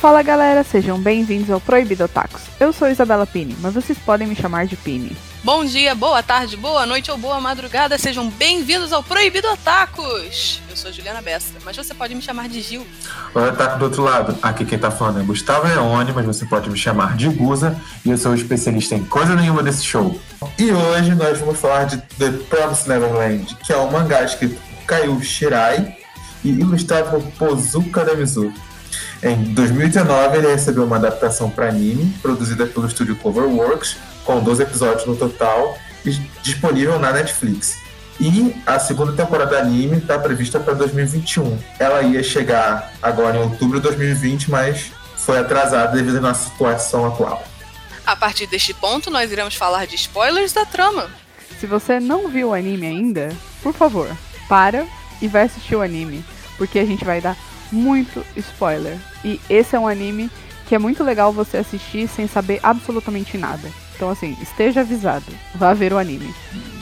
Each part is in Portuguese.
Fala galera, sejam bem-vindos ao Proibido Tacos. Eu sou Isabela Pini, mas vocês podem me chamar de Pini. Bom dia, boa tarde, boa noite ou boa madrugada, sejam bem-vindos ao Proibido Tacos. Eu sou Juliana Bessa, mas você pode me chamar de Gil. Oi, Taco do outro lado. Aqui quem tá falando é Gustavo Leone, mas você pode me chamar de Guza, e eu sou especialista em coisa nenhuma desse show. E hoje nós vamos falar de The Promised Neverland, que é um mangá escrito por Kaio Shirai e ilustrado por Pozuka Demizu. Em 2019, ele recebeu uma adaptação para anime, produzida pelo estúdio Coverworks, com 12 episódios no total, e disponível na Netflix. E a segunda temporada do anime está prevista para 2021. Ela ia chegar agora em outubro de 2020, mas foi atrasada devido à nossa situação atual. A partir deste ponto, nós iremos falar de spoilers da trama. Se você não viu o anime ainda, por favor, para e vai assistir o anime, porque a gente vai dar muito spoiler. E esse é um anime que é muito legal você assistir sem saber absolutamente nada. Então, assim, esteja avisado. Vá ver o anime.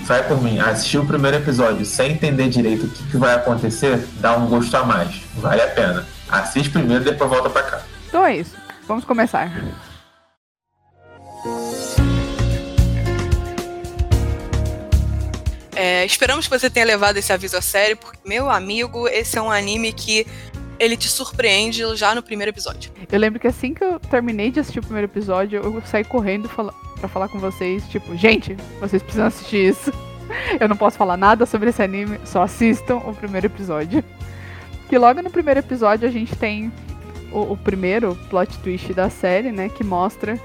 Vai por mim, assistir o primeiro episódio sem entender direito o que, que vai acontecer, dá um gosto a mais. Vale a pena. Assiste primeiro e depois volta pra cá. Então é isso. Vamos começar. É, esperamos que você tenha levado esse aviso a sério, porque, meu amigo, esse é um anime que ele te surpreende já no primeiro episódio. Eu lembro que assim que eu terminei de assistir o primeiro episódio, eu saí correndo fala pra falar com vocês, tipo, gente, vocês precisam assistir isso. Eu não posso falar nada sobre esse anime, só assistam o primeiro episódio. Que logo no primeiro episódio a gente tem o, o primeiro plot twist da série, né? Que mostra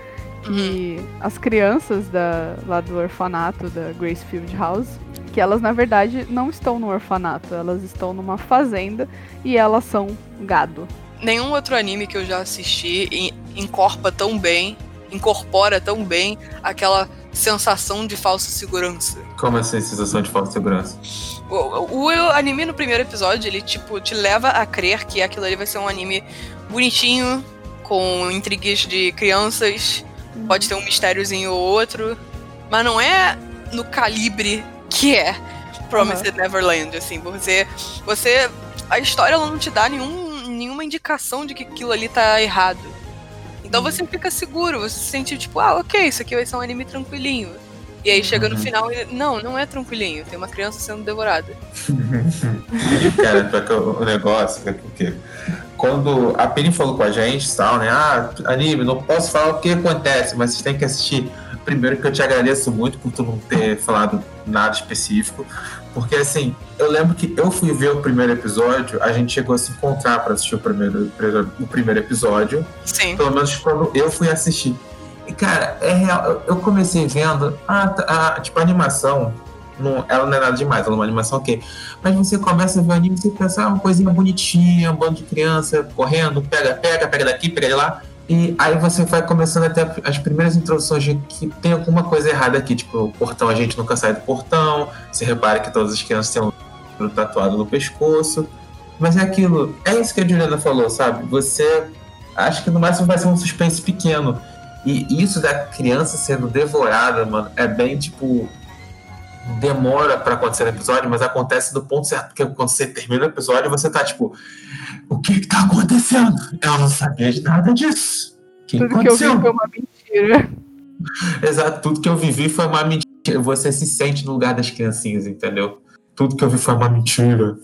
que uhum. as crianças da, lá do orfanato da Gracefield House, que elas na verdade não estão no orfanato, elas estão numa fazenda e elas são gado. Nenhum outro anime que eu já assisti incorpora tão bem, incorpora tão bem aquela sensação de falsa segurança. Como assim, sensação de falsa segurança? O, o, o, anime no primeiro episódio, ele tipo te leva a crer que aquilo ali vai ser um anime bonitinho, com intrigues de crianças, uhum. pode ter um mistériozinho ou outro, mas não é no calibre que é Promised uhum. Neverland, assim, você você a história não te dá nenhum, nenhuma indicação de que aquilo ali tá errado. Então uhum. você fica seguro, você se sente tipo, ah, ok, isso aqui vai ser um anime tranquilinho. E aí chega no uhum. final e. Não, não é tranquilinho, tem uma criança sendo devorada. Cara, o negócio é porque quando a Penny falou com a gente tal, né? Ah, anime, não posso falar o que acontece, mas vocês têm que assistir. Primeiro que eu te agradeço muito por tu não ter falado nada específico. Porque assim, eu lembro que eu fui ver o primeiro episódio, a gente chegou a se encontrar para assistir o primeiro, o primeiro episódio. Sim. Pelo menos quando eu fui assistir. E, cara, é real. Eu comecei vendo. A, a, tipo, a animação. Não, ela não é nada demais, ela é uma animação ok. Mas você começa a ver o anime e você pensa, ah, uma coisinha bonitinha, um bando de criança correndo, pega, pega, pega daqui, pega de lá. E aí você vai começando até as primeiras introduções de que tem alguma coisa errada aqui, tipo, o portão, a gente nunca sai do portão, você repara que todas as crianças têm um tatuado no pescoço. Mas é aquilo, é isso que a Juliana falou, sabe? Você acha que no máximo vai ser um suspense pequeno. E isso da criança sendo devorada, mano, é bem tipo. Demora para acontecer no episódio, mas acontece do ponto certo. Porque quando você termina o episódio, você tá tipo: O que que tá acontecendo? Eu não sabia de nada disso. Que tudo aconteceu? que eu vi foi uma mentira. Exato, tudo que eu vivi foi uma mentira. Você se sente no lugar das criancinhas, entendeu? Tudo que eu vi foi uma mentira.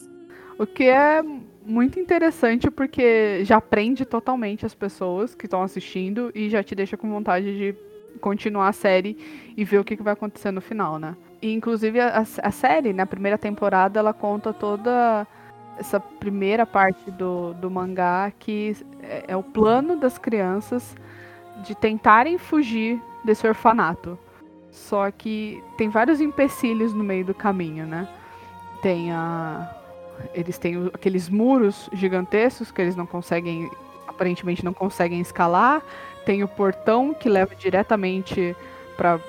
O que é muito interessante porque já prende totalmente as pessoas que estão assistindo e já te deixa com vontade de continuar a série e ver o que, que vai acontecer no final, né? E, inclusive a, a série, na primeira temporada, ela conta toda essa primeira parte do, do mangá que é, é o plano das crianças de tentarem fugir desse orfanato. Só que tem vários empecilhos no meio do caminho, né? Tem a, eles têm aqueles muros gigantescos que eles não conseguem, aparentemente não conseguem escalar. Tem o portão que leva diretamente para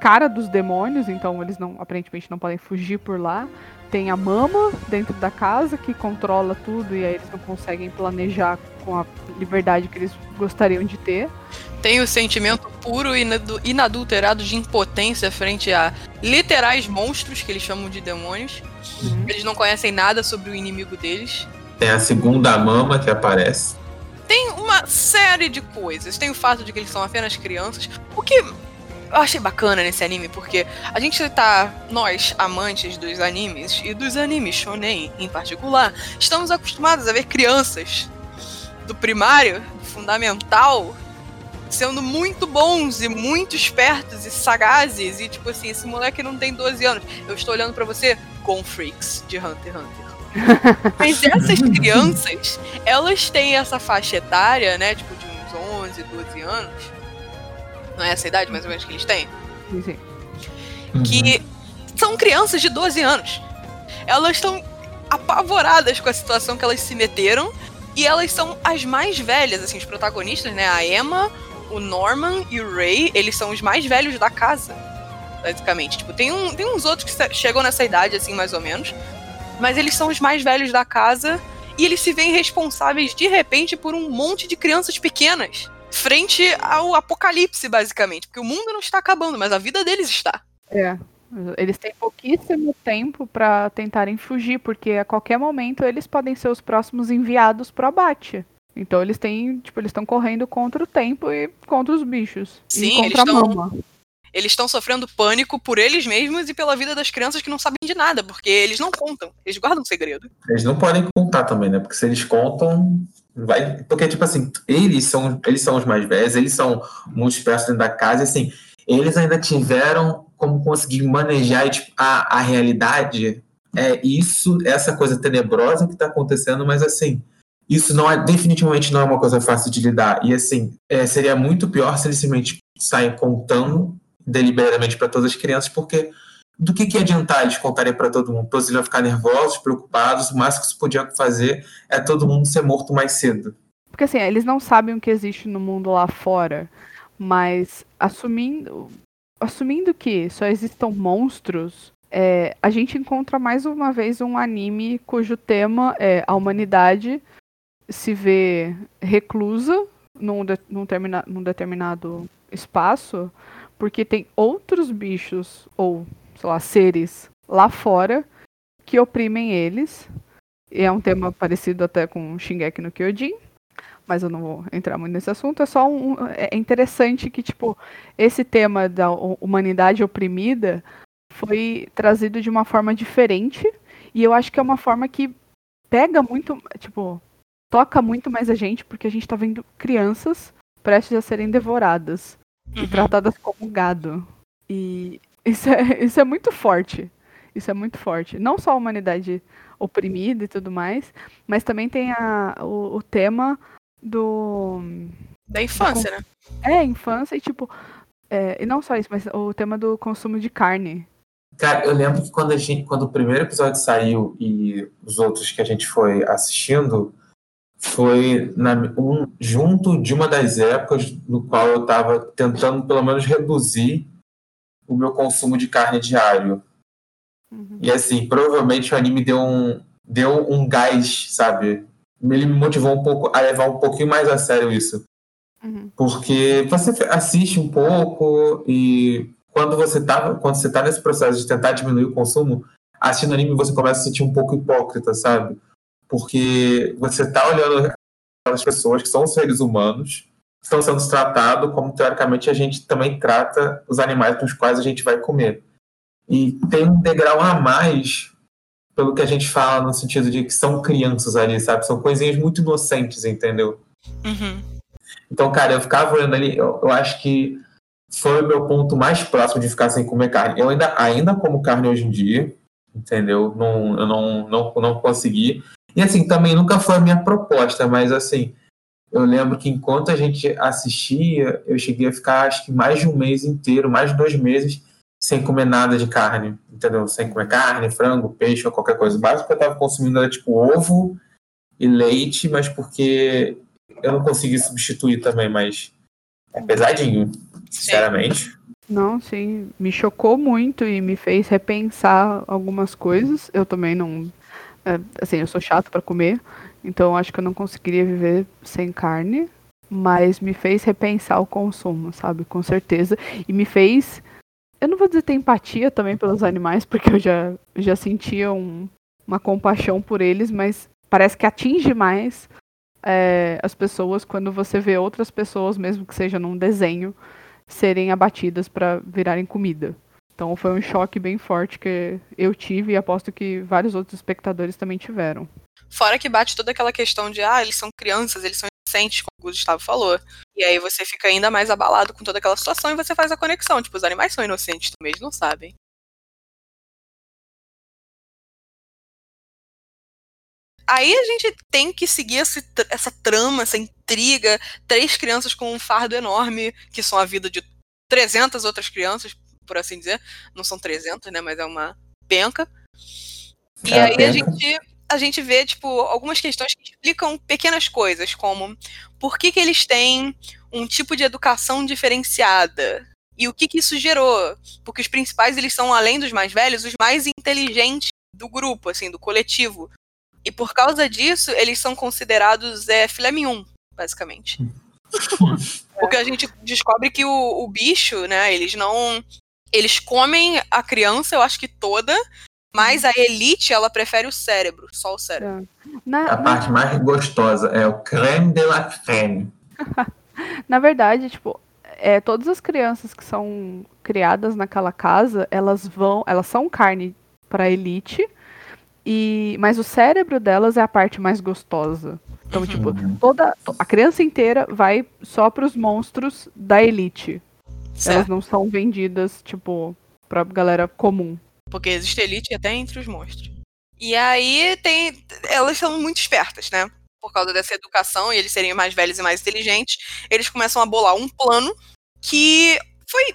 cara dos demônios, então eles não aparentemente não podem fugir por lá. Tem a mama dentro da casa que controla tudo e aí eles não conseguem planejar com a liberdade que eles gostariam de ter. Tem o sentimento puro e inadulterado de impotência frente a literais monstros que eles chamam de demônios. Uhum. Eles não conhecem nada sobre o inimigo deles. Tem a segunda mama que aparece. tem uma série de coisas. Tem o fato de que eles são apenas crianças, o que eu achei bacana nesse anime, porque a gente tá, nós, amantes dos animes, e dos animes shonen em particular, estamos acostumados a ver crianças do primário, do fundamental, sendo muito bons e muito espertos e sagazes, e tipo assim, esse moleque não tem 12 anos. Eu estou olhando para você, com freaks de Hunter x Hunter. Mas essas crianças, elas têm essa faixa etária, né, tipo de uns 11, 12 anos, não é essa idade mais ou menos que eles têm? Sim. Que uhum. são crianças de 12 anos. Elas estão apavoradas com a situação que elas se meteram. E elas são as mais velhas, assim, os protagonistas, né? A Emma, o Norman e o Ray, eles são os mais velhos da casa. Basicamente. Tipo, tem, um, tem uns outros que chegam nessa idade, assim, mais ou menos. Mas eles são os mais velhos da casa. E eles se veem responsáveis, de repente, por um monte de crianças pequenas frente ao apocalipse, basicamente. Porque o mundo não está acabando, mas a vida deles está. É. Eles têm pouquíssimo tempo para tentarem fugir, porque a qualquer momento eles podem ser os próximos enviados para abate. Então eles têm, tipo, eles estão correndo contra o tempo e contra os bichos. Sim, e contra eles a mama. Eles estão sofrendo pânico por eles mesmos e pela vida das crianças que não sabem de nada, porque eles não contam, eles guardam segredo. Eles não podem contar também, né? Porque se eles contam, vai. Porque, tipo assim, eles são, eles são os mais velhos, eles são muito espertos dentro da casa, assim, eles ainda tiveram como conseguir manejar tipo, a, a realidade. É isso, essa coisa tenebrosa que está acontecendo, mas assim, isso não é definitivamente não é uma coisa fácil de lidar. E assim, é, seria muito pior se eles simplesmente saem contando deliberadamente para todas as crianças, porque do que, que adiantar eles contarem para todo mundo? Todos iam ficar nervosos, preocupados, o máximo que se podia fazer é todo mundo ser morto mais cedo. Porque assim, eles não sabem o que existe no mundo lá fora, mas assumindo, assumindo que só existam monstros, é, a gente encontra mais uma vez um anime cujo tema é a humanidade se vê reclusa num, de, num, termina, num determinado espaço, porque tem outros bichos ou sei lá, seres lá fora que oprimem eles. E é um tema parecido até com Shingeki no Kyojin, mas eu não vou entrar muito nesse assunto. É só um, é interessante que tipo esse tema da humanidade oprimida foi trazido de uma forma diferente e eu acho que é uma forma que pega muito, tipo, toca muito mais a gente porque a gente tá vendo crianças prestes a serem devoradas uhum. e tratadas como gado. E isso é, isso é muito forte. Isso é muito forte. Não só a humanidade oprimida e tudo mais, mas também tem a, o, o tema do. Da infância, da, né? É, infância e tipo. É, e não só isso, mas o tema do consumo de carne. Cara, eu lembro que quando, a gente, quando o primeiro episódio saiu e os outros que a gente foi assistindo, foi na, um, junto de uma das épocas no qual eu estava tentando pelo menos reduzir o meu consumo de carne diário. Uhum. E assim, provavelmente o anime deu um, deu um gás, sabe? Ele me motivou um pouco a levar um pouquinho mais a sério isso. Uhum. Porque você assiste um pouco e quando você tá, quando você tá nesse processo de tentar diminuir o consumo, assistindo anime você começa a se sentir um pouco hipócrita, sabe? Porque você tá olhando aquelas pessoas que são seres humanos estão sendo tratados como, teoricamente, a gente também trata os animais com os quais a gente vai comer. E tem um degrau a mais pelo que a gente fala no sentido de que são crianças ali, sabe? São coisinhas muito inocentes, entendeu? Uhum. Então, cara, eu ficava olhando ali, eu, eu, acho que foi o meu ponto mais próximo de ficar sem comer carne. Eu ainda, ainda como carne hoje em dia, entendeu? Não, eu não, não, não consegui. E assim, também nunca foi a minha proposta, mas assim, eu lembro que enquanto a gente assistia, eu cheguei a ficar acho que mais de um mês inteiro, mais de dois meses, sem comer nada de carne, entendeu? Sem comer carne, frango, peixe ou qualquer coisa. O básico que eu estava consumindo era tipo ovo e leite, mas porque eu não consegui substituir também, mas é pesadinho, sinceramente. Não, sim, me chocou muito e me fez repensar algumas coisas. Eu também não, é, assim, eu sou chato para comer, então acho que eu não conseguiria viver sem carne, mas me fez repensar o consumo, sabe? Com certeza. E me fez. Eu não vou dizer ter empatia também pelos animais, porque eu já, já sentia um, uma compaixão por eles, mas parece que atinge mais é, as pessoas quando você vê outras pessoas, mesmo que seja num desenho, serem abatidas para virarem comida. Então foi um choque bem forte que eu tive e aposto que vários outros espectadores também tiveram. Fora que bate toda aquela questão de, ah, eles são crianças, eles são inocentes, como o Gustavo falou. E aí você fica ainda mais abalado com toda aquela situação e você faz a conexão. Tipo, os animais são inocentes também, eles não sabem. Aí a gente tem que seguir esse, essa trama, essa intriga. Três crianças com um fardo enorme, que são a vida de 300 outras crianças, por assim dizer. Não são 300, né? Mas é uma penca. E é aí a gente, a gente vê, tipo, algumas questões que explicam pequenas coisas, como por que, que eles têm um tipo de educação diferenciada? E o que, que isso gerou? Porque os principais, eles são, além dos mais velhos, os mais inteligentes do grupo, assim, do coletivo. E por causa disso, eles são considerados é, filé mignon, basicamente. Porque a gente descobre que o, o bicho, né, eles não. Eles comem a criança, eu acho que toda, mas a elite, ela prefere o cérebro, só o cérebro. É. Na, a na... parte mais gostosa é o creme de la creme. na verdade, tipo, é, todas as crianças que são criadas naquela casa, elas vão, elas são carne para elite, e, mas o cérebro delas é a parte mais gostosa. Então, tipo, uhum. toda a criança inteira vai só para os monstros da elite. Certo. Elas não são vendidas, tipo, pra galera comum. Porque existe elite até entre os monstros. E aí tem. Elas são muito espertas, né? Por causa dessa educação e eles serem mais velhos e mais inteligentes, eles começam a bolar um plano que foi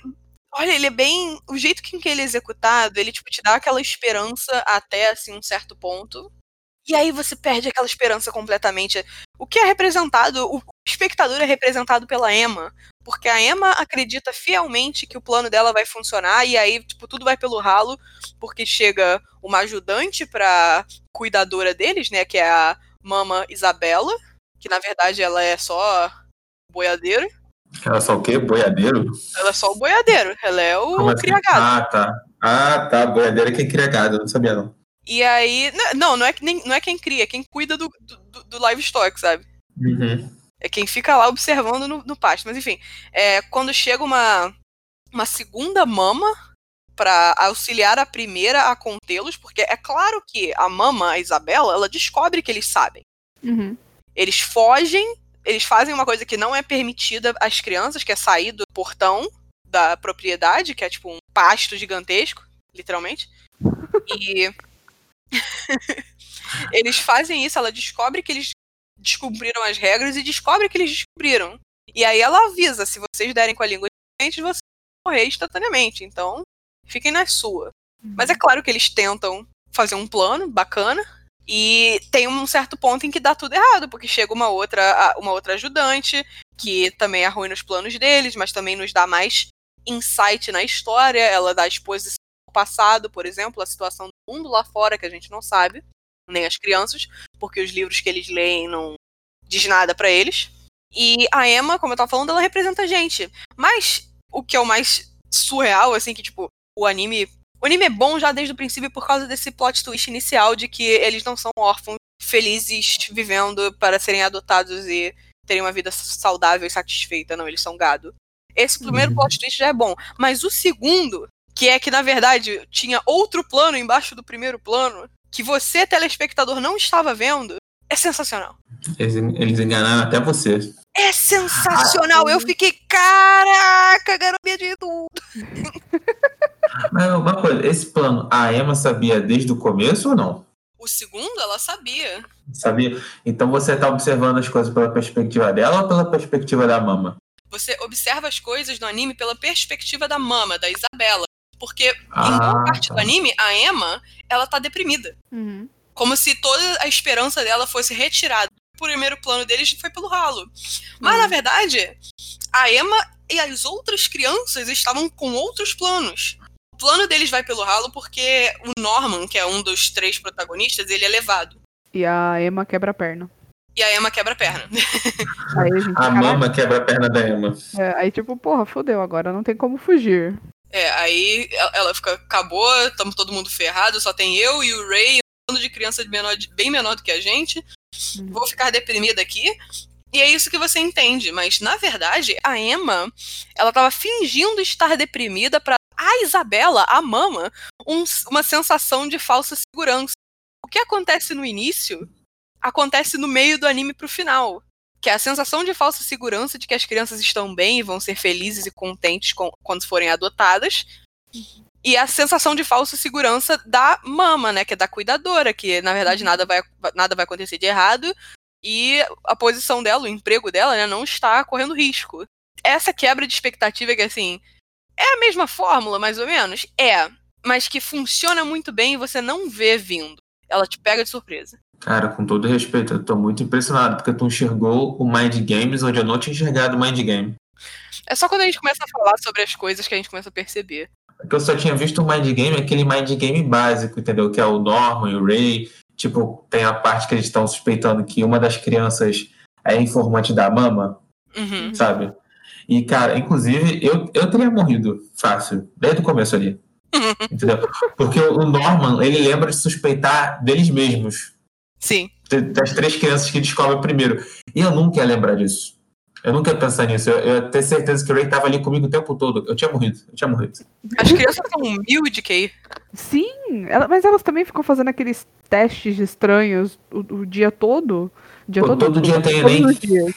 Olha, ele é bem. O jeito que ele é executado, ele, tipo, te dá aquela esperança até, assim, um certo ponto. E aí você perde aquela esperança completamente. O que é representado, o espectador é representado pela Emma. Porque a Emma acredita fielmente que o plano dela vai funcionar, e aí, tipo, tudo vai pelo ralo, porque chega uma ajudante pra cuidadora deles, né? Que é a Mama Isabela, que na verdade ela é só boiadeiro. Ela é só o quê? Boiadeiro? Ela é só o boiadeiro. Ela é o assim? cria gado. Ah, tá. Ah, tá. Boiadeiro é quem cria gado. Eu não sabia, não. E aí. Não, não é, nem, não é quem cria, é quem cuida do, do, do livestock, sabe? Uhum. É quem fica lá observando no, no pasto. Mas enfim, é, quando chega uma, uma segunda mama para auxiliar a primeira a contê-los, porque é claro que a mama, a Isabela, ela descobre que eles sabem. Uhum. Eles fogem eles fazem uma coisa que não é permitida às crianças, que é sair do portão da propriedade, que é tipo um pasto gigantesco, literalmente. E eles fazem isso, ela descobre que eles descumpriram as regras e descobre que eles descobriram. E aí ela avisa, se vocês derem com a língua diferente, vocês vão morrer instantaneamente. Então, fiquem na sua. Mas é claro que eles tentam fazer um plano bacana, e tem um certo ponto em que dá tudo errado, porque chega uma outra, uma outra ajudante, que também arruina os planos deles, mas também nos dá mais insight na história. Ela dá exposição ao passado, por exemplo, a situação do mundo lá fora, que a gente não sabe, nem as crianças, porque os livros que eles leem não diz nada para eles. E a Emma, como eu tava falando, ela representa a gente. Mas o que é o mais surreal, assim, que, tipo, o anime o anime é bom já desde o princípio por causa desse plot twist inicial de que eles não são órfãos felizes vivendo para serem adotados e terem uma vida saudável e satisfeita. Não, eles são gado. Esse primeiro uhum. plot twist já é bom. Mas o segundo, que é que na verdade tinha outro plano embaixo do primeiro plano, que você, telespectador, não estava vendo, é sensacional. Eles, eles enganaram até você. É sensacional! Ah, eu fiquei, caraca, garotinha de tudo! Mas uma coisa, esse plano, a Emma sabia desde o começo ou não? O segundo, ela sabia. Sabia? Então você está observando as coisas pela perspectiva dela ou pela perspectiva da mama? Você observa as coisas no anime pela perspectiva da mama, da Isabela. Porque ah, em boa parte tá. do anime, a Emma, ela tá deprimida. Uhum. Como se toda a esperança dela fosse retirada. O primeiro plano deles foi pelo ralo. Mas, uhum. na verdade, a Emma e as outras crianças estavam com outros planos. O plano deles vai pelo ralo porque o Norman, que é um dos três protagonistas, ele é levado. E a Emma quebra a perna. E a Emma quebra a perna. Aí a, gente, a mama quebra a perna da Emma. É, aí tipo, porra, fodeu, agora não tem como fugir. É, aí ela fica, acabou, estamos todo mundo ferrado, só tem eu e o Ray, um bando de criança menor, bem menor do que a gente. Uhum. Vou ficar deprimida aqui. E é isso que você entende. Mas, na verdade, a Emma, ela tava fingindo estar deprimida para a Isabela, a mama, um- uma sensação de falsa segurança. O que acontece no início acontece no meio do anime pro final. Que é a sensação de falsa segurança de que as crianças estão bem e vão ser felizes e contentes com- quando forem adotadas. E a sensação de falsa segurança da mama, né? Que é da cuidadora, que na verdade nada vai, nada vai acontecer de errado. E a posição dela, o emprego dela, né, não está correndo risco. Essa quebra de expectativa que, assim, é a mesma fórmula, mais ou menos? É. Mas que funciona muito bem e você não vê vindo. Ela te pega de surpresa. Cara, com todo respeito, eu tô muito impressionado, porque tu enxergou o Mind Games onde eu não tinha enxergado o Mind Game. É só quando a gente começa a falar sobre as coisas que a gente começa a perceber. Porque eu só tinha visto o Mind Game, aquele Mind Game básico, entendeu? Que é o Norman e o Ray. Tipo, tem a parte que eles estão suspeitando que uma das crianças é informante da mama, Uhum. sabe? E, cara, inclusive, eu, eu teria morrido fácil, desde o começo ali. Entendeu? Porque o Norman, ele lembra de suspeitar deles mesmos. Sim. de- Das três crianças que descobre primeiro. E eu nunca ia lembrar disso. Eu nunca ia pensar nisso. Eu, eu ia ter certeza que o Ray tava ali comigo o tempo todo. Eu tinha morrido. Eu tinha morrido. As crianças são humildes, Kay. Sim, ela- mas elas também ficam fazendo aqueles testes estranhos o, o dia todo. O dia Pô, todo, todo dia tem todos Enem. dias.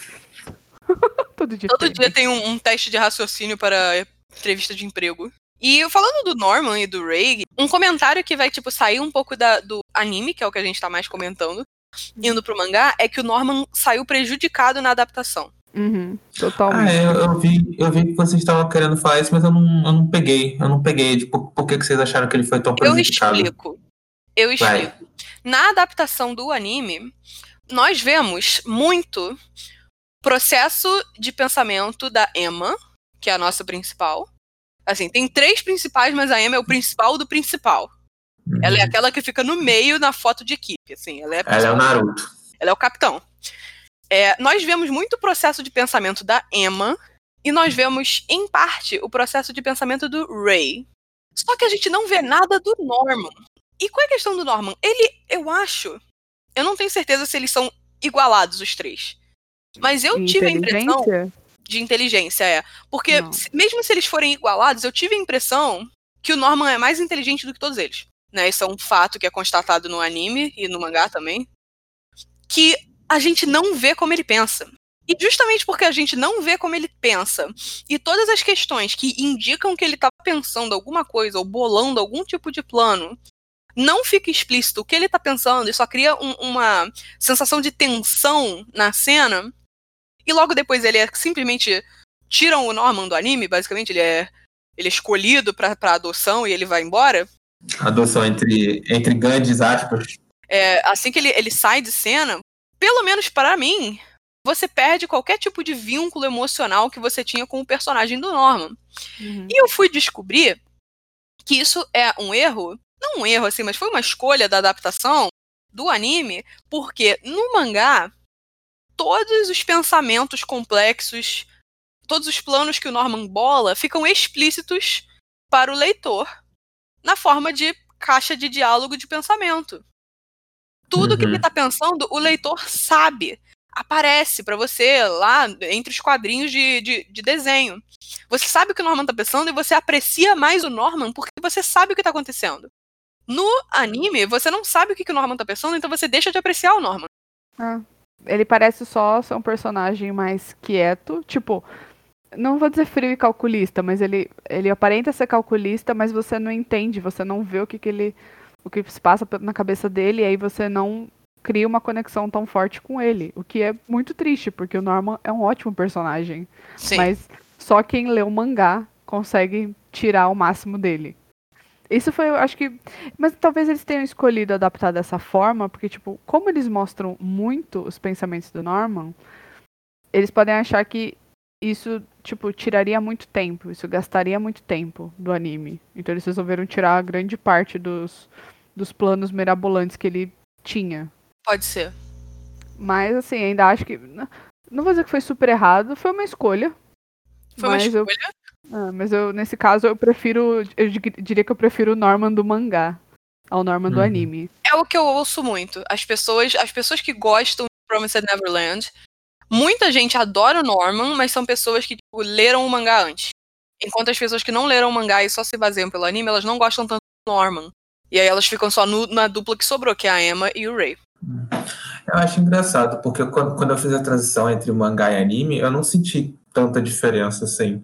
todo dia Todo tem. dia tem um, um teste de raciocínio para entrevista de emprego. E falando do Norman e do Ray, um comentário que vai, tipo, sair um pouco da- do anime, que é o que a gente tá mais comentando, indo pro mangá, é que o Norman saiu prejudicado na adaptação. Uhum, Ah, totalmente. é, eu, eu vi, eu vi que vocês estavam querendo falar isso, mas eu não, eu não peguei. Eu não peguei. De por, que, que vocês acharam que ele foi tão Eu prejudicado? explico. Eu Vai. explico. Na adaptação do anime, nós vemos muito processo de pensamento da Emma, que é a nossa principal. Assim, tem três principais, mas a Emma é o principal do principal. Uhum. Ela é aquela que fica no meio na foto de equipe, assim. Ela é, a Ela é o. Naruto. Ela é o capitão. É, nós vemos muito o processo de pensamento da Emma e nós vemos, em parte, o processo de pensamento do Ray. Só que a gente não vê nada do Norman. E qual é a questão do Norman? Ele, eu acho, eu não tenho certeza se eles são igualados os três. Mas eu tive a impressão? De inteligência, é. Porque se- mesmo se eles forem igualados, eu tive a impressão que o Norman é mais inteligente do que todos eles. Né? Isso é um fato que é constatado no anime e no mangá também. Que a gente não vê como ele pensa. E justamente porque a gente não vê como ele pensa, e todas as questões que indicam que ele tá pensando alguma coisa ou bolando algum tipo de plano, não fica explícito o que ele tá pensando e só cria um- uma sensação de tensão na cena. E logo depois ele é simplesmente tiram o Norman do anime, basicamente ele é ele é escolhido pra, pra adoção e ele vai embora. Adoção entre, entre grandes aspas. É, assim que ele, ele sai de cena, pelo menos para mim, você perde qualquer tipo de vínculo emocional que você tinha com o personagem do Norman. Uhum. E eu fui descobrir que isso é um erro, não um erro assim, mas foi uma escolha da adaptação do anime, porque no mangá todos os pensamentos complexos, todos os planos que o Norman bola ficam explícitos para o leitor na forma de caixa de diálogo de pensamento. Tudo que Uhum. ele está pensando, o leitor sabe. Aparece para você lá entre os quadrinhos de, de, de desenho. Você sabe o que o Norman tá pensando e você aprecia mais o Norman porque você sabe o que tá acontecendo. No anime, você não sabe o que, que o Norman tá pensando, então você deixa de apreciar o Norman. Ah, ele parece só ser um personagem mais quieto, tipo, não vou dizer frio e calculista, mas ele, ele aparenta ser calculista, mas você não entende, você não vê o que, que ele o que se passa na cabeça dele, e aí você não cria uma conexão tão forte com ele, o que é muito triste, porque o Norman é um ótimo personagem, Sim. mas só quem lê o mangá consegue tirar o máximo dele. Isso foi, eu acho que. Mas talvez eles tenham escolhido adaptar dessa forma, porque, tipo, como eles mostram muito os pensamentos do Norman, eles podem achar que isso, tipo, tiraria muito tempo, isso gastaria muito tempo do anime. Então eles resolveram tirar grande parte dos, dos planos mirabolantes que ele tinha. Pode ser. Mas, assim, ainda acho que. Não vou dizer que foi super errado, foi uma escolha. Foi uma mas eu escolha. Ah, mas eu, nesse caso, eu prefiro. Eu di- diria que eu prefiro o Norman do mangá ao Norman do Uhum. anime. É o que eu ouço muito. As pessoas, as pessoas que gostam Promised Neverland. Muita gente adora o Norman, mas são pessoas que tipo, leram o mangá antes. Enquanto as pessoas que não leram o mangá e só se baseiam pelo anime, elas não gostam tanto do Norman. E aí elas ficam só no, na dupla que sobrou, que é a Emma e o Ray. Eu acho engraçado, porque quando, quando eu fiz a transição entre mangá e anime, eu não senti tanta diferença assim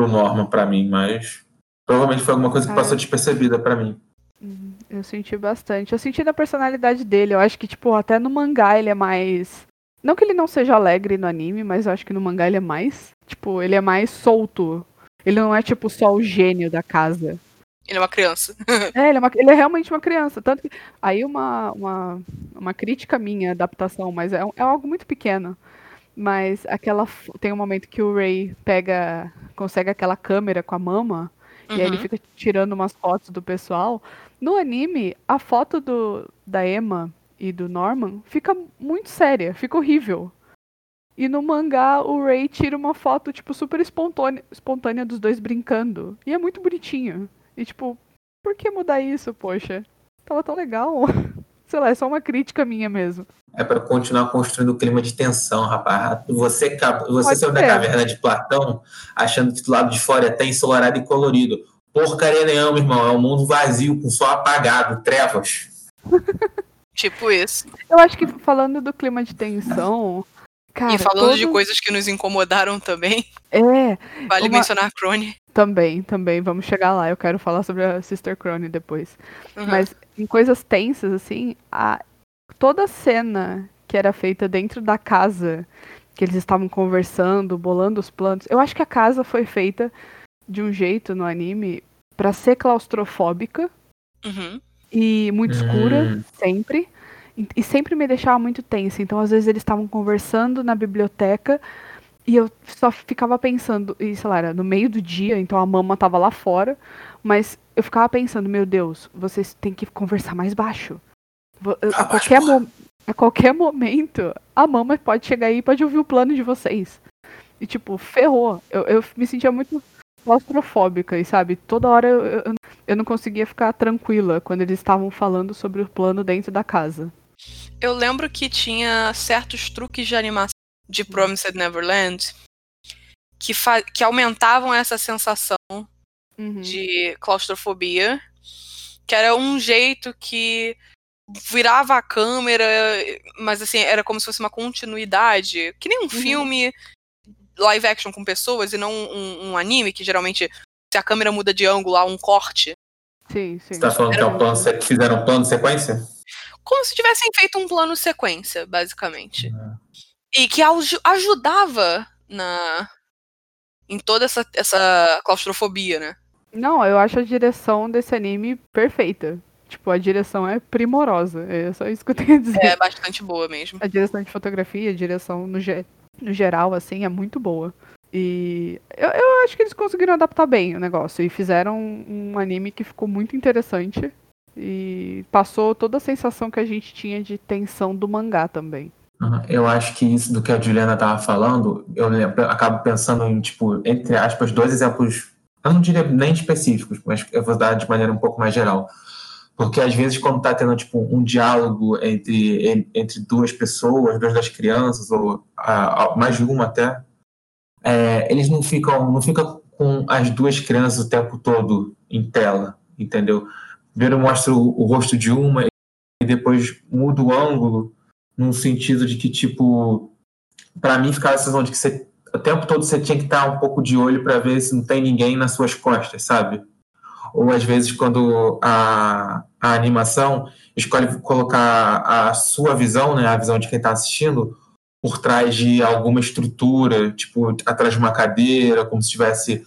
pro Norman para mim, mas provavelmente foi alguma coisa que passou despercebida para mim. Uhum, eu senti bastante. Eu senti na personalidade dele. Eu acho que, tipo, até no mangá ele é mais. Não que ele não seja alegre no anime, mas eu acho que no mangá ele é mais. Tipo, ele é mais solto. Ele não é, tipo, só o gênio da casa. Ele é uma criança. é, ele é, uma, ele é, realmente uma criança. Tanto que. Aí uma, uma, uma crítica minha, adaptação, mas é, é algo muito pequeno. Mas aquela. Tem um momento que o Ray pega. consegue aquela câmera com a mama. Uhum. E aí ele uhum. fica tirando umas fotos do pessoal. No anime, a foto do, da Emma e do Norman fica muito séria, fica horrível. E no mangá, o Ray tira uma foto, tipo, super espontânea, espontânea dos dois brincando. E é muito bonitinho. E, tipo, por que mudar isso, poxa? Tava tão legal. Sei lá, é só uma crítica minha mesmo. É para continuar construindo o clima de tensão, rapaz. Você, você saiu da caverna de Platão achando que do lado de fora é até ensolarado e colorido. Porcaria nenhuma, irmão. É um mundo vazio, com sol apagado, trevas. tipo isso. Eu acho que falando do clima de tensão, Cara, e falando todo... de coisas que nos incomodaram também. É. Vale uma... mencionar a Crone. Também, também. Vamos chegar lá. Eu quero falar sobre a Sister Crone depois. Uhum. Mas em coisas tensas, assim, a... toda cena que era feita dentro da casa, que eles estavam conversando, bolando os planos. Eu acho que a casa foi feita de um jeito no anime para ser claustrofóbica uhum. e muito escura, uhum. sempre. E sempre me deixava muito tensa. Então, às vezes, eles estavam conversando na biblioteca e eu só ficava pensando, e sei lá, era no meio do dia, então a mama tava lá fora, mas eu ficava pensando, meu Deus, vocês têm que conversar mais baixo. A qualquer, a qualquer momento, a mama pode chegar aí e pode ouvir o plano de vocês. E tipo, ferrou. Eu, eu me sentia muito claustrofóbica, e sabe, toda hora eu, eu, eu não conseguia ficar tranquila quando eles estavam falando sobre o plano dentro da casa. Eu lembro que tinha certos truques de animação de Promised Neverland que, que aumentavam essa sensação uhum. de claustrofobia, que era um jeito que virava a câmera, mas assim, era como se fosse uma continuidade, que nem um uhum. filme live action com pessoas e não um, um, anime, que geralmente se a câmera muda de ângulo há um corte. Sim, sim. Você tá falando era que é um plano, fizeram um plano de sequência? como se tivessem feito um plano sequência, basicamente. Uhum. E que ajudava na em toda essa, essa claustrofobia, né? Não, eu acho a direção desse anime perfeita. Tipo, a direção é primorosa. É só isso que eu tenho a dizer. É bastante boa mesmo. A direção de fotografia, a direção no, ge no geral, assim, é muito boa. E eu, eu, acho que eles conseguiram adaptar bem o negócio. E fizeram um, um anime que ficou muito interessante. E passou toda a sensação que a gente tinha de tensão do mangá também. Eu acho que isso do que a Juliana estava falando, eu lembro, acabo pensando em, tipo, entre aspas, dois exemplos, eu não diria nem específicos, mas eu vou dar de maneira um pouco mais geral. Porque às vezes, quando está tendo tipo, um diálogo entre, entre duas pessoas, duas das crianças, ou a, a, mais de uma até, é, eles não ficam, não ficam com as duas crianças o tempo todo em tela, entendeu? Primeiro mostra o, o rosto de uma e depois muda o ângulo num sentido de que, tipo, para mim ficava a sensação de que você, o tempo todo você tinha que estar um pouco de olho para ver se não tem ninguém nas suas costas, sabe? Ou às vezes quando a, a animação escolhe colocar a sua visão, né, a visão de quem está assistindo, por trás de alguma estrutura, tipo, atrás de uma cadeira, como se estivesse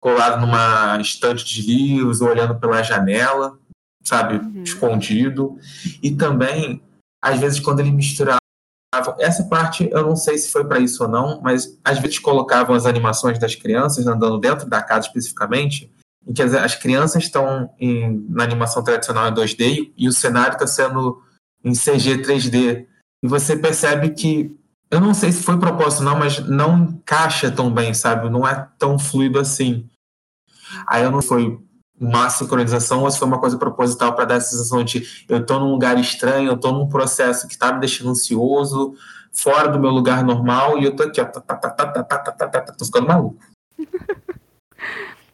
colado numa estante de livros ou olhando pela janela sabe, uhum. escondido. E também, às vezes, quando ele misturava. Essa parte eu não sei se foi para isso ou não, mas às vezes colocavam as animações das crianças andando dentro da casa especificamente, em que as, as crianças estão em, na animação tradicional em 2D e o cenário está sendo em CG 3D. E você percebe que, eu não sei se foi propósito não, mas não encaixa tão bem, sabe? Não é tão fluido assim. Aí eu não foi má sincronização ou se foi uma coisa proposital para dar a sensação de eu estou num lugar estranho, eu estou num processo que está me deixando ansioso, fora do meu lugar normal e eu tô aqui, ó, tá, tá, tá, tá, tá, tá, tá, tá, tá, tô ficando maluco.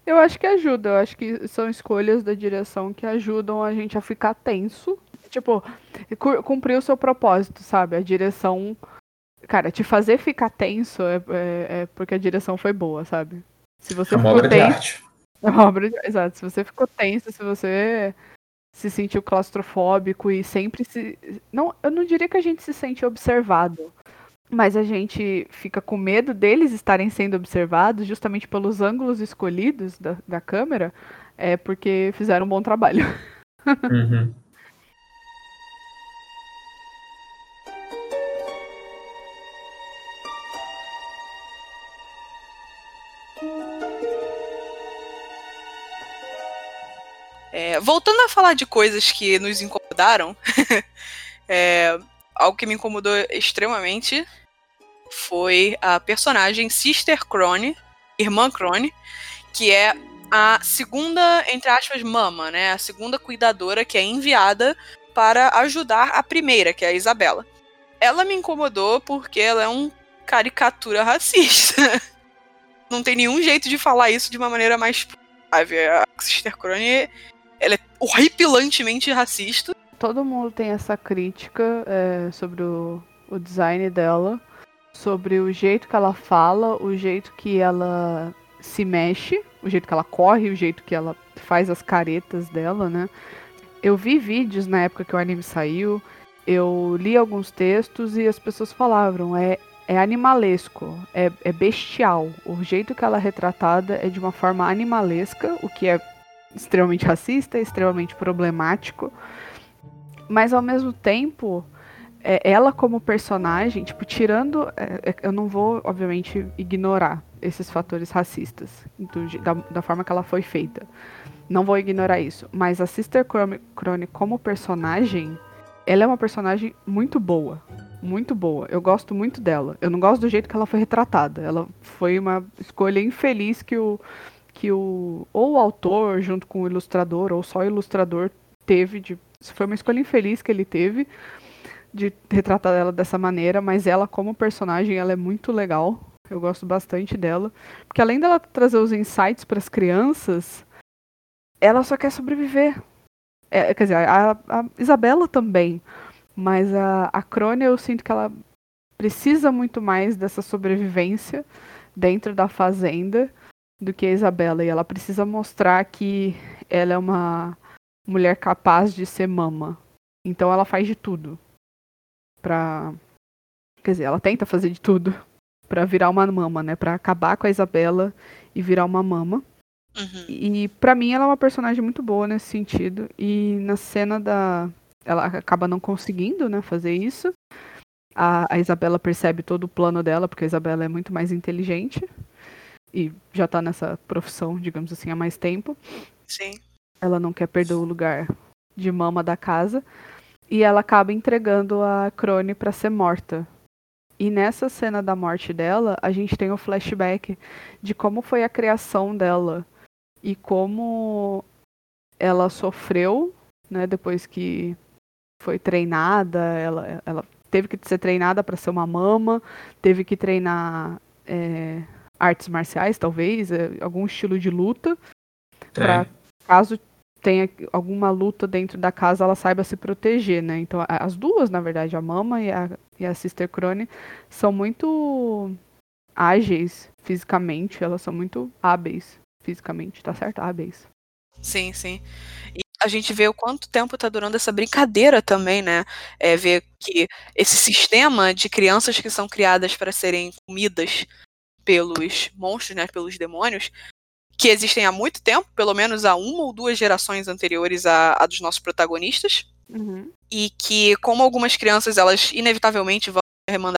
Eu acho que ajuda, eu acho que são escolhas da direção que ajudam a gente a ficar tenso. Tipo, cumprir o seu propósito, sabe? A direção. Cara, te fazer ficar tenso é, é, é porque a direção foi boa, sabe? Se você é uma obra tenso, de arte. É obra de... Exato. Se você ficou tenso, se você se sentiu claustrofóbico e sempre se. Não, eu não diria que a gente se sente observado, mas a gente fica com medo deles estarem sendo observados justamente pelos ângulos escolhidos da, da câmera, é porque fizeram um bom trabalho. Uhum. É, voltando a falar de coisas que nos incomodaram, é, algo que me incomodou extremamente foi a personagem Sister Crone, irmã Crone, que é a segunda, entre aspas, mama, né? A segunda cuidadora que é enviada para ajudar a primeira, que é a Isabela. Ela me incomodou porque ela é um caricatura racista. Não tem nenhum jeito de falar isso de uma maneira mais. A Sister Crone, ela é horripilantemente racista todo mundo tem essa crítica é, sobre o, o design dela, sobre o jeito que ela fala, o jeito que ela se mexe, o jeito que ela corre, o jeito que ela faz as caretas dela, né? Eu vi vídeos na época que o anime saiu, eu li alguns textos e as pessoas falavam, é, é animalesco, é, é bestial. O jeito que ela é retratada é de uma forma animalesca, o que é extremamente racista, extremamente problemático. Mas ao mesmo tempo, é, ela como personagem, tipo, tirando. É, é eu não vou, obviamente, ignorar esses fatores racistas do, da, da, forma que ela foi feita. Não vou ignorar isso. Mas a Sister Crone como personagem, ela é uma personagem muito boa. Muito boa. Eu gosto muito dela. Eu não gosto do jeito que ela foi retratada. Ela foi uma escolha infeliz que o. Que o, ou o autor, junto com o ilustrador, ou só o ilustrador, teve de foi uma escolha infeliz que ele teve de retratar ela dessa maneira, mas ela como personagem, ela é muito legal. Eu gosto bastante dela, porque além dela trazer os insights para as crianças, ela só quer sobreviver. É, quer dizer, a, a, Isabela também, mas a, a Crônia eu sinto que ela precisa muito mais dessa sobrevivência dentro da fazenda do que a Isabela. E ela precisa mostrar que ela é uma mulher capaz de ser mama. Então ela faz de tudo pra. Quer dizer, ela tenta fazer de tudo para virar uma mama, né? Pra acabar com a Isabela e virar uma mama. Uhum. E para mim ela é uma personagem muito boa nesse sentido. E na cena da. Ela acaba não conseguindo, né, fazer isso. A, a Isabela percebe todo o plano dela, porque a Isabela é muito mais inteligente. E já tá nessa profissão, digamos assim, há mais tempo. Sim. Ela não quer perder o lugar de mama da casa. E ela acaba entregando a Crone para ser morta. E nessa cena da morte dela, a gente tem o flashback de como foi a criação dela e como ela sofreu, né, depois que foi treinada, ela, ela teve que ser treinada para ser uma mama, teve que treinar é, artes marciais, talvez, é, algum estilo de luta, para caso tenha alguma luta dentro da casa, ela saiba se proteger, né? Então, as duas, na verdade, a Mama e a, e a Sister Crone, são muito ágeis fisicamente, elas são muito hábeis fisicamente, tá certo? Hábeis. Sim, sim. E a gente vê o quanto tempo tá durando essa brincadeira também, né? É ver que esse sistema de crianças que são criadas para serem comidas pelos monstros, né, pelos demônios, que existem há muito tempo, pelo menos há uma ou duas gerações anteriores à, à dos nossos protagonistas. Uhum. E que, como algumas crianças, elas inevitavelmente vão ser remandadas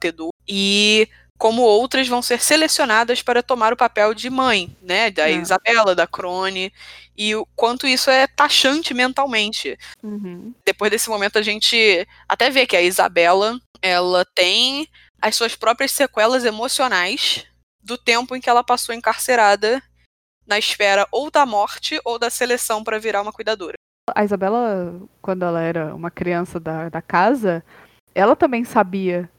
Tedu, e como outras vão ser selecionadas para tomar o papel de mãe, né? Da é. Isabela, da Crone, e o quanto isso é taxante mentalmente. Uhum. Depois desse momento, a gente até vê que a Isabela, ela tem as suas próprias sequelas emocionais do tempo em que ela passou encarcerada na espera ou da morte ou da seleção para virar uma cuidadora. A Isabela, quando ela era uma criança da, da casa, ela também sabia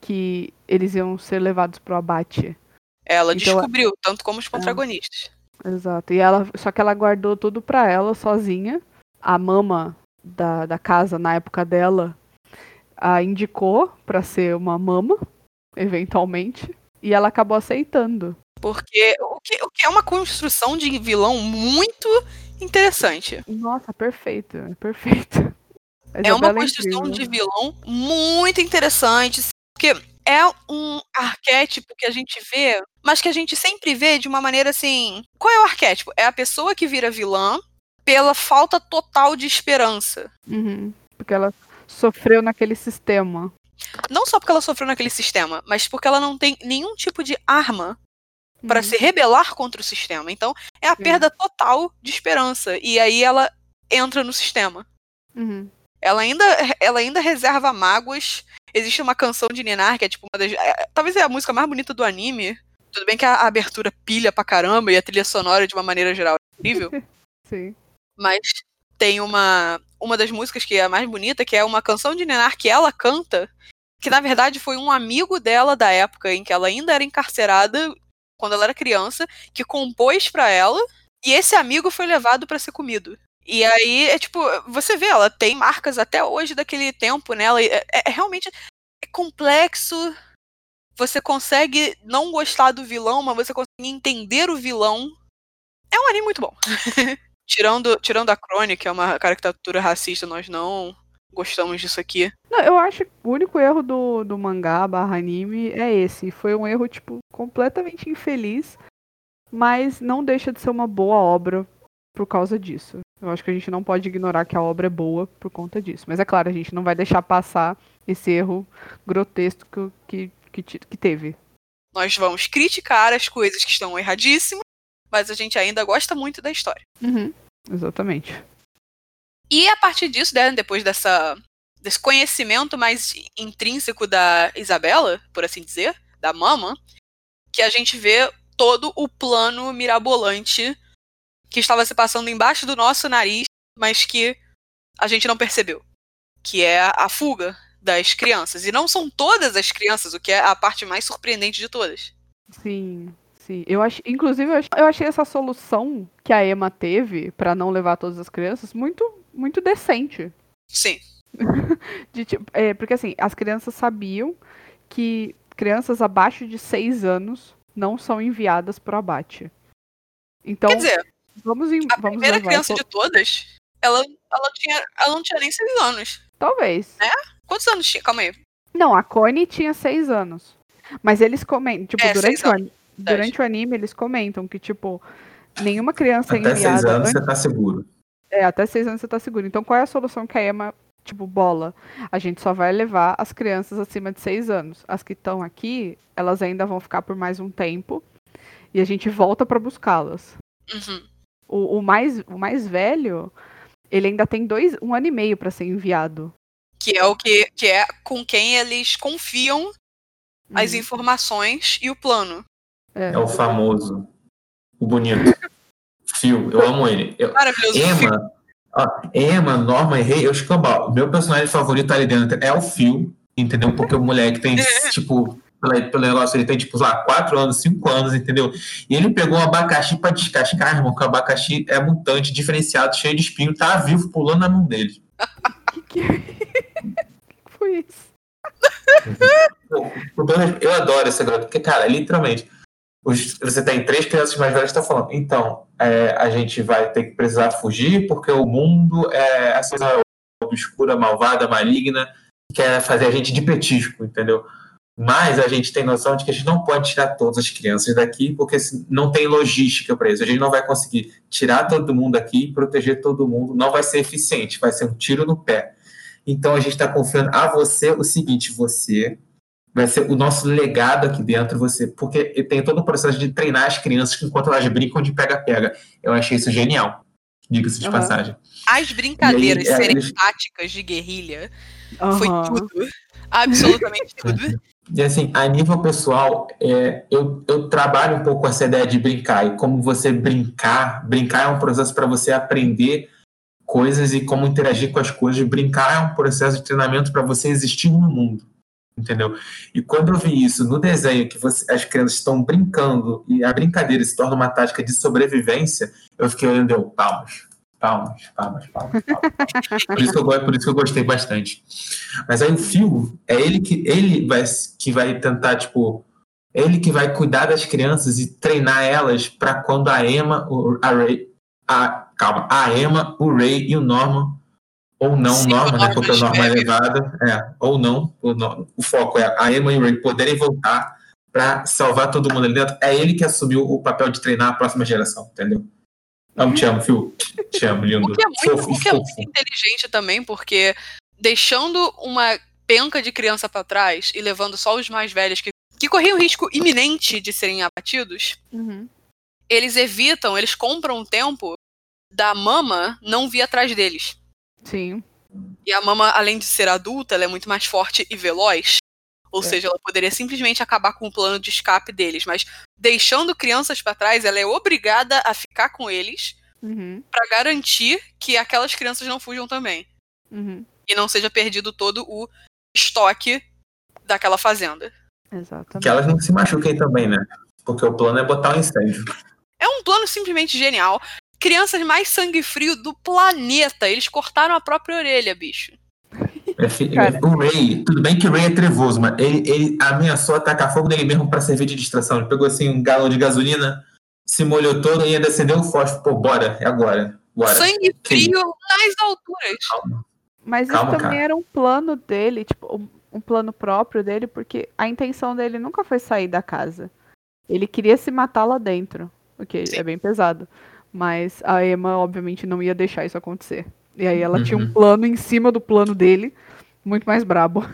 que eles iam ser levados pro abate. Ela Então, descobriu, tanto como os protagonistas. Exato. E ela, só que ela guardou tudo pra ela sozinha. A mama da, da casa na época dela a indicou pra ser uma mama, eventualmente, e ela acabou aceitando. Porque o que, o que é uma construção de vilão muito interessante. Nossa, perfeito, é perfeito. É uma Isabela construção de incrível. vilão muito interessante. Porque é um arquétipo que a gente vê, mas que a gente sempre vê de uma maneira assim. Qual é o arquétipo? É a pessoa que vira vilã pela falta total de esperança. Uhum, Porque ela sofreu naquele sistema. Não só porque ela sofreu naquele sistema, mas porque ela não tem nenhum tipo de arma para Uhum. se rebelar contra o sistema. Então, é a perda total de esperança. E aí ela entra no sistema. Uhum. Ela ainda, ela ainda reserva mágoas. Existe uma canção de Ninar que é tipo uma das. é, talvez é a música mais bonita do anime. Tudo bem que a abertura pilha pra caramba e a trilha sonora, de uma maneira geral, é incrível. Sim. mas tem uma, uma das músicas que é a mais bonita, que é uma canção de Ninar que ela canta, que na verdade foi um amigo dela da época em que ela ainda era encarcerada, quando ela era criança, que compôs pra ela, e esse amigo foi levado pra ser comido. E aí, é tipo, você vê, ela tem marcas até hoje daquele tempo nela, e é, é realmente é complexo. Você consegue não gostar do vilão, mas você consegue entender o vilão. É um anime muito bom. tirando, tirando a Crone, que é uma caricatura racista, nós não gostamos disso aqui. Não, eu acho que o único erro do, do mangá barra anime é esse. Foi um erro, tipo, completamente infeliz, mas não deixa de ser uma boa obra por causa disso. Eu acho que a gente não pode ignorar que a obra é boa por conta disso. Mas é claro, a gente não vai deixar passar esse erro grotesco que, que, que teve. Nós vamos criticar as coisas que estão erradíssimas, mas a gente ainda gosta muito da história. Uhum. Exatamente. E a partir disso, né, depois dessa, desse conhecimento mais intrínseco da Isabela, por assim dizer, da mama, que a gente vê todo o plano mirabolante que estava se passando embaixo do nosso nariz, mas que a gente não percebeu. Que é a fuga das crianças. E não são todas as crianças, o que é a parte mais surpreendente de todas. Sim, sim. Eu ach... Inclusive, eu, ach... eu achei essa solução que a Emma teve pra não levar todas as crianças muito, muito decente. Sim. De, tipo, é, porque assim, as crianças sabiam que crianças abaixo de 6 anos não são enviadas pro abate. Então, Quer dizer, vamos, em, a vamos primeira criança to- de todas, ela, ela, tinha, ela não tinha nem seis anos. Talvez. Quantos anos tinha? Calma aí. Não, a Connie tinha 6 anos. Mas eles comentam, tipo, É, durante, o, durante o anime, eles comentam que, tipo, nenhuma criança é Até seis enviada anos antes você tá seguro. É, até seis anos você tá seguro. Então qual é a solução que a Emma, tipo, bola? A gente só vai levar as crianças acima de seis anos. As que estão aqui, elas ainda vão ficar por mais um tempo. E a gente volta pra buscá-las. Uhum. O, o mais, o mais velho, ele ainda tem dois, um ano e meio pra ser enviado. Que é o que, que é com quem eles confiam as Uhum. informações e o plano. É o famoso. O bonito. Phil, eu amo ele. Eu- Maravilhoso. Emma, ó, Emma, Norma e Rei, eu escambau. Meu personagem favorito ali dentro é o Phil, entendeu? Porque o moleque tem, tipo, pela- pelo negócio, ele tem, tipo, sei lá, 4 anos, 5 anos, entendeu? E ele pegou um abacaxi pra descascar, irmão, que o abacaxi é mutante, diferenciado, cheio de espinho, tá vivo, pulando na mão dele. Que que... foi isso? É- eu adoro esse garoto, porque, cara, literalmente, os- você tem três crianças mais velhas que estão falando, então, é, a gente vai ter que precisar fugir porque o mundo é essa coisa obscura, malvada, maligna, que quer fazer a gente de petisco, entendeu? Mas a gente tem noção de que a gente não pode tirar todas as crianças daqui, porque não tem logística para isso. A gente não vai conseguir tirar todo mundo aqui e proteger todo mundo. Não vai ser eficiente, vai ser um tiro no pé. Então a gente está confiando a você o seguinte: você vai ser o nosso legado aqui dentro, você, porque tem todo o processo de treinar as crianças enquanto elas brincam de pega-pega. Eu achei isso genial, diga-se de passagem. As brincadeiras aí, é, serem eles- táticas de guerrilha foi Aham. tudo. Absolutamente tudo. E assim, a nível pessoal, é, eu, eu trabalho um pouco essa ideia de brincar e como você brincar. Brincar é um processo para você aprender coisas e como interagir com as coisas. Brincar é um processo de treinamento para você existir no mundo, entendeu? E quando eu vi isso no desenho, que você, as crianças estão brincando e a brincadeira se torna uma tática de sobrevivência, eu fiquei olhando, eu, palmas, palmas, palmas, palmas, por, isso que eu, por isso que eu gostei bastante. Mas aí o Phil, é ele que ele vai, que vai tentar, tipo, ele que vai cuidar das crianças e treinar elas para quando a Emma, a Ray, a, calma, a Emma, o Ray e o Norman, ou não Sim, o Norman, né, porque o Norman é levado, é, ou não, o, o, foco é a Emma e o Ray poderem voltar para salvar todo mundo ali dentro. É ele que assumiu o papel de treinar a próxima geração, entendeu? Amo, te amo, Phil. Te amo, lindo. O que é muito, fofo, o que é muito inteligente também, porque deixando uma penca de criança para trás e levando só os mais velhos que, que corriam risco iminente de serem abatidos, uhum. eles evitam, eles compram tempo da mama não vir atrás deles. Sim. E a mama, além de ser adulta, ela é muito mais forte e veloz. Ou é. seja, ela poderia simplesmente acabar com o plano de escape deles, mas deixando crianças para trás, ela é obrigada a ficar com eles uhum. para garantir que aquelas crianças não fujam também. Uhum. E não seja perdido todo o estoque daquela fazenda. Exatamente. Que elas não se machuquem também, né? Porque o plano é botar um incêndio. É um plano simplesmente genial crianças mais sangue frio do planeta. Eles cortaram a própria orelha, bicho. É, o Ray, tudo bem que o Ray é trevoso, mas ele, ele ameaçou atacar fogo nele mesmo para servir de distração. Ele pegou assim um galão de gasolina, se molhou todo e ainda acendeu o fósforo. Pô, bora, é agora. Bora. Sangue frio nas alturas. Calma. Mas Calma, isso também cara. era um plano dele, tipo, um plano próprio dele, porque a intenção dele nunca foi sair da casa. Ele queria se matar lá dentro. O que é bem pesado. Mas a Emma, obviamente, não ia deixar isso acontecer. E aí ela uhum. tinha um uhum. plano em cima do plano dele, muito mais brabo.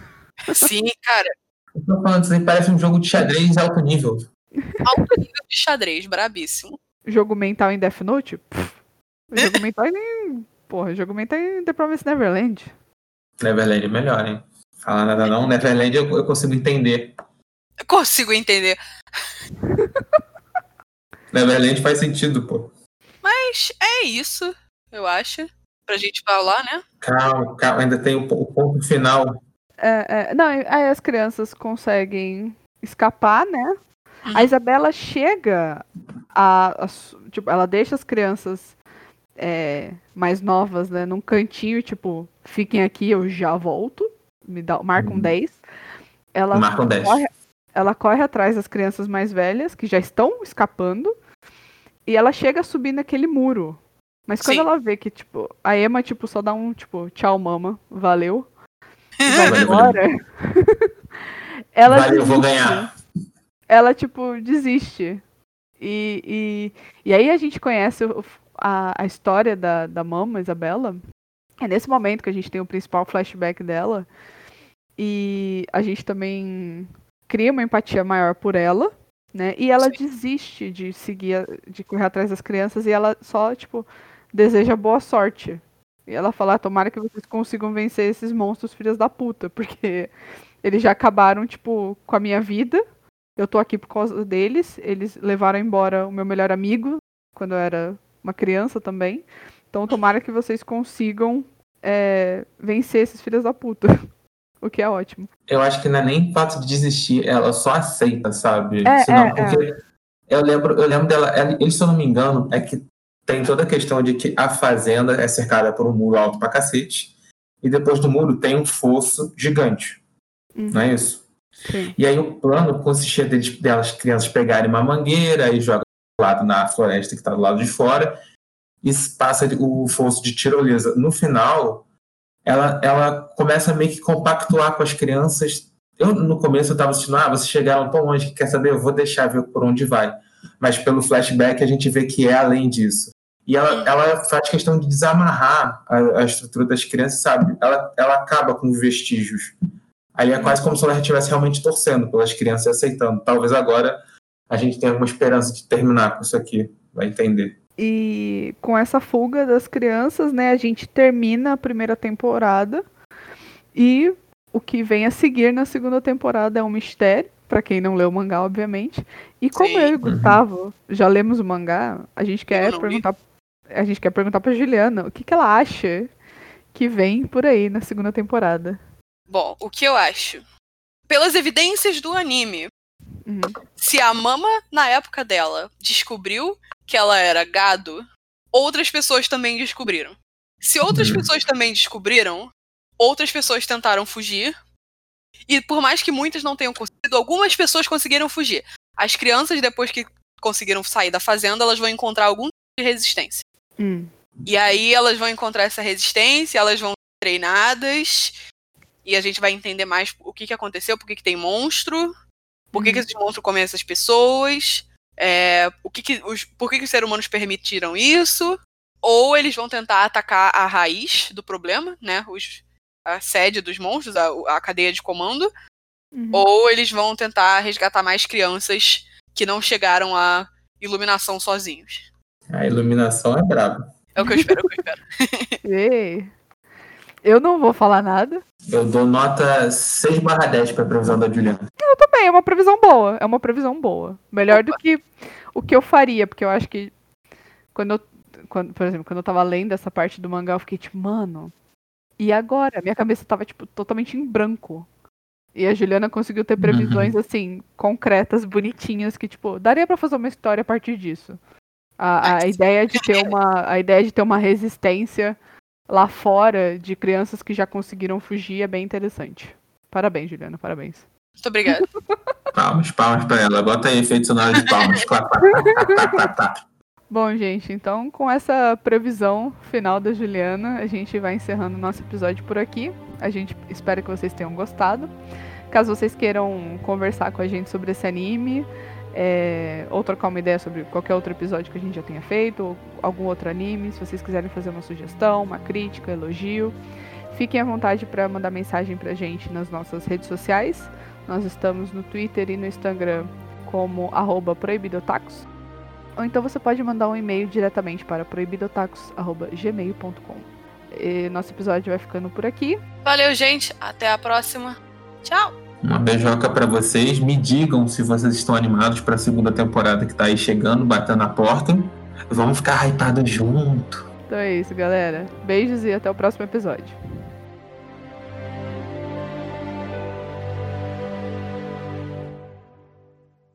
Sim, cara. Eu tô falando, isso aí parece um jogo de xadrez alto nível. Alto nível de xadrez, brabíssimo. Jogo mental em Death Note? jogo mental em. Porra, jogo mental em The Promised Neverland. Neverland é melhor, hein? Falar nada não. Neverland eu, eu consigo entender. Eu consigo entender. Neverland faz sentido, pô. Mas é isso, eu acho. Pra gente falar, né? Calma, calma, ainda tem o, o ponto final. É, é, não, aí as crianças conseguem escapar, né? Uhum. A Isabela chega a, a, Tipo, ela deixa as crianças é, mais novas, né, num cantinho, tipo, fiquem aqui, eu já volto. Me dá, marca um uhum. 10. Ela marca um 10. Corre, ela corre atrás das crianças mais velhas, que já estão escapando. E ela chega a subir naquele muro. Mas quando Sim. ela vê que, tipo, a Emma, tipo, só dá um, tipo, tchau, mama, valeu. E vai embora. ela valeu, desiste. vou ganhar. Ela, tipo, desiste. E, e, e aí a gente conhece o, a, a história da, da mama, Isabela. É nesse momento que a gente tem o principal flashback dela. E a gente também cria uma empatia maior por ela né? E ela Sim. desiste de seguir, de correr atrás das crianças e ela só, tipo, deseja boa sorte. E ela fala, ah, tomara que vocês consigam vencer esses monstros filhas da puta, porque eles já acabaram, tipo, com a minha vida. Eu tô aqui por causa deles. Eles levaram embora o meu melhor amigo quando eu era uma criança também. Então tomara que vocês consigam é, vencer esses filhos da puta. O que é ótimo. Eu acho que não é nem fato de desistir, ela só aceita, sabe? É, Senão, é, porque é. eu lembro, eu lembro dela, ela, se eu não me engano, é que tem toda a questão de que a fazenda é cercada por um muro alto pra cacete, e depois do muro tem um fosso gigante. Uhum. Não é isso? Sim. E aí o plano consistia de, delas crianças pegarem uma mangueira e jogar do lado na floresta que está do lado de fora, e passa o fosso de tirolesa. No final, ela, ela começa a meio que compactuar com as crianças. Eu, no começo, eu estava assistindo, ah, vocês chegaram tão longe que quer saber, eu vou deixar ver por onde vai. Mas pelo flashback a gente vê que é além disso. E ela, ela faz questão de desamarrar a, a estrutura das crianças, sabe? Ela, ela acaba com os vestígios. Aí é quase como se ela estivesse realmente torcendo pelas crianças e aceitando. Talvez agora a gente tenha uma esperança de terminar com isso aqui. Vai entender. E com essa fuga das crianças, né, a gente termina a primeira temporada e o que vem a seguir na segunda temporada é um mistério, para quem não leu o mangá, obviamente. E como Sim. eu e o Gustavo já lemos o mangá, a gente quer perguntar a gente quer perguntar pra Juliana o que, que ela acha que vem por aí na segunda temporada. Bom, o que eu acho? Pelas evidências do anime, Uhum. se a Mama, na época dela, descobriu que ela era gado, outras pessoas também descobriram. Se outras Uhum. pessoas também descobriram, outras pessoas tentaram fugir. E por mais que muitas não tenham conseguido, algumas pessoas conseguiram fugir. As crianças, depois que conseguiram sair da fazenda, elas vão encontrar algum tipo de resistência. Hum. E aí elas vão encontrar essa resistência, elas vão ser treinadas, e a gente vai entender mais o que, que aconteceu, por que, que tem monstro, por que, que esses monstros comem essas pessoas, é, o que que os, por que, que os seres humanos permitiram isso, ou eles vão tentar atacar a raiz do problema, né? Os, a sede dos monstros, a, a cadeia de comando, Uhum. ou eles vão tentar resgatar mais crianças que não chegaram à iluminação sozinhos. A iluminação é braba. É o que eu espero, é o que eu espero. Eu não vou falar nada. Eu dou nota 6 barra 10 pra previsão da Juliana. Também é uma previsão boa. É uma previsão boa. Melhor do que o que eu faria, porque eu acho que quando eu, quando, por exemplo, quando eu tava lendo essa parte do mangá, eu fiquei tipo, mano, e agora? Minha cabeça tava tipo totalmente em branco. E a Juliana conseguiu ter previsões assim concretas, bonitinhas que tipo, daria pra fazer uma história a partir disso. A, a ideia de ter uma a ideia de ter uma resistência lá fora de crianças que já conseguiram fugir é bem interessante. Parabéns, Juliana, parabéns. Muito obrigada. Palmas, palmas pra ela. Bota aí efeito sonoro de palmas. Bom, gente, então com essa previsão final da Juliana, a gente vai encerrando o nosso episódio por aqui. A gente espera que vocês tenham gostado. Caso vocês queiram conversar com a gente sobre esse anime, é, ou trocar uma ideia sobre qualquer outro episódio que a gente já tenha feito, ou algum outro anime, se vocês quiserem fazer uma sugestão, uma crítica, elogio, fiquem à vontade para mandar mensagem pra gente nas nossas redes sociais. Nós estamos no Twitter e no Instagram como proibidotacos. Ou então você pode mandar um e-mail diretamente para proibidotacos.gmail.com. Nosso episódio vai ficando por aqui. Valeu, gente. Até a próxima. Tchau. Uma beijoca pra vocês. Me digam se vocês estão animados pra segunda temporada que tá aí chegando, batendo na porta. Vamos ficar hypados junto. Então é isso, galera. Beijos e até o próximo episódio.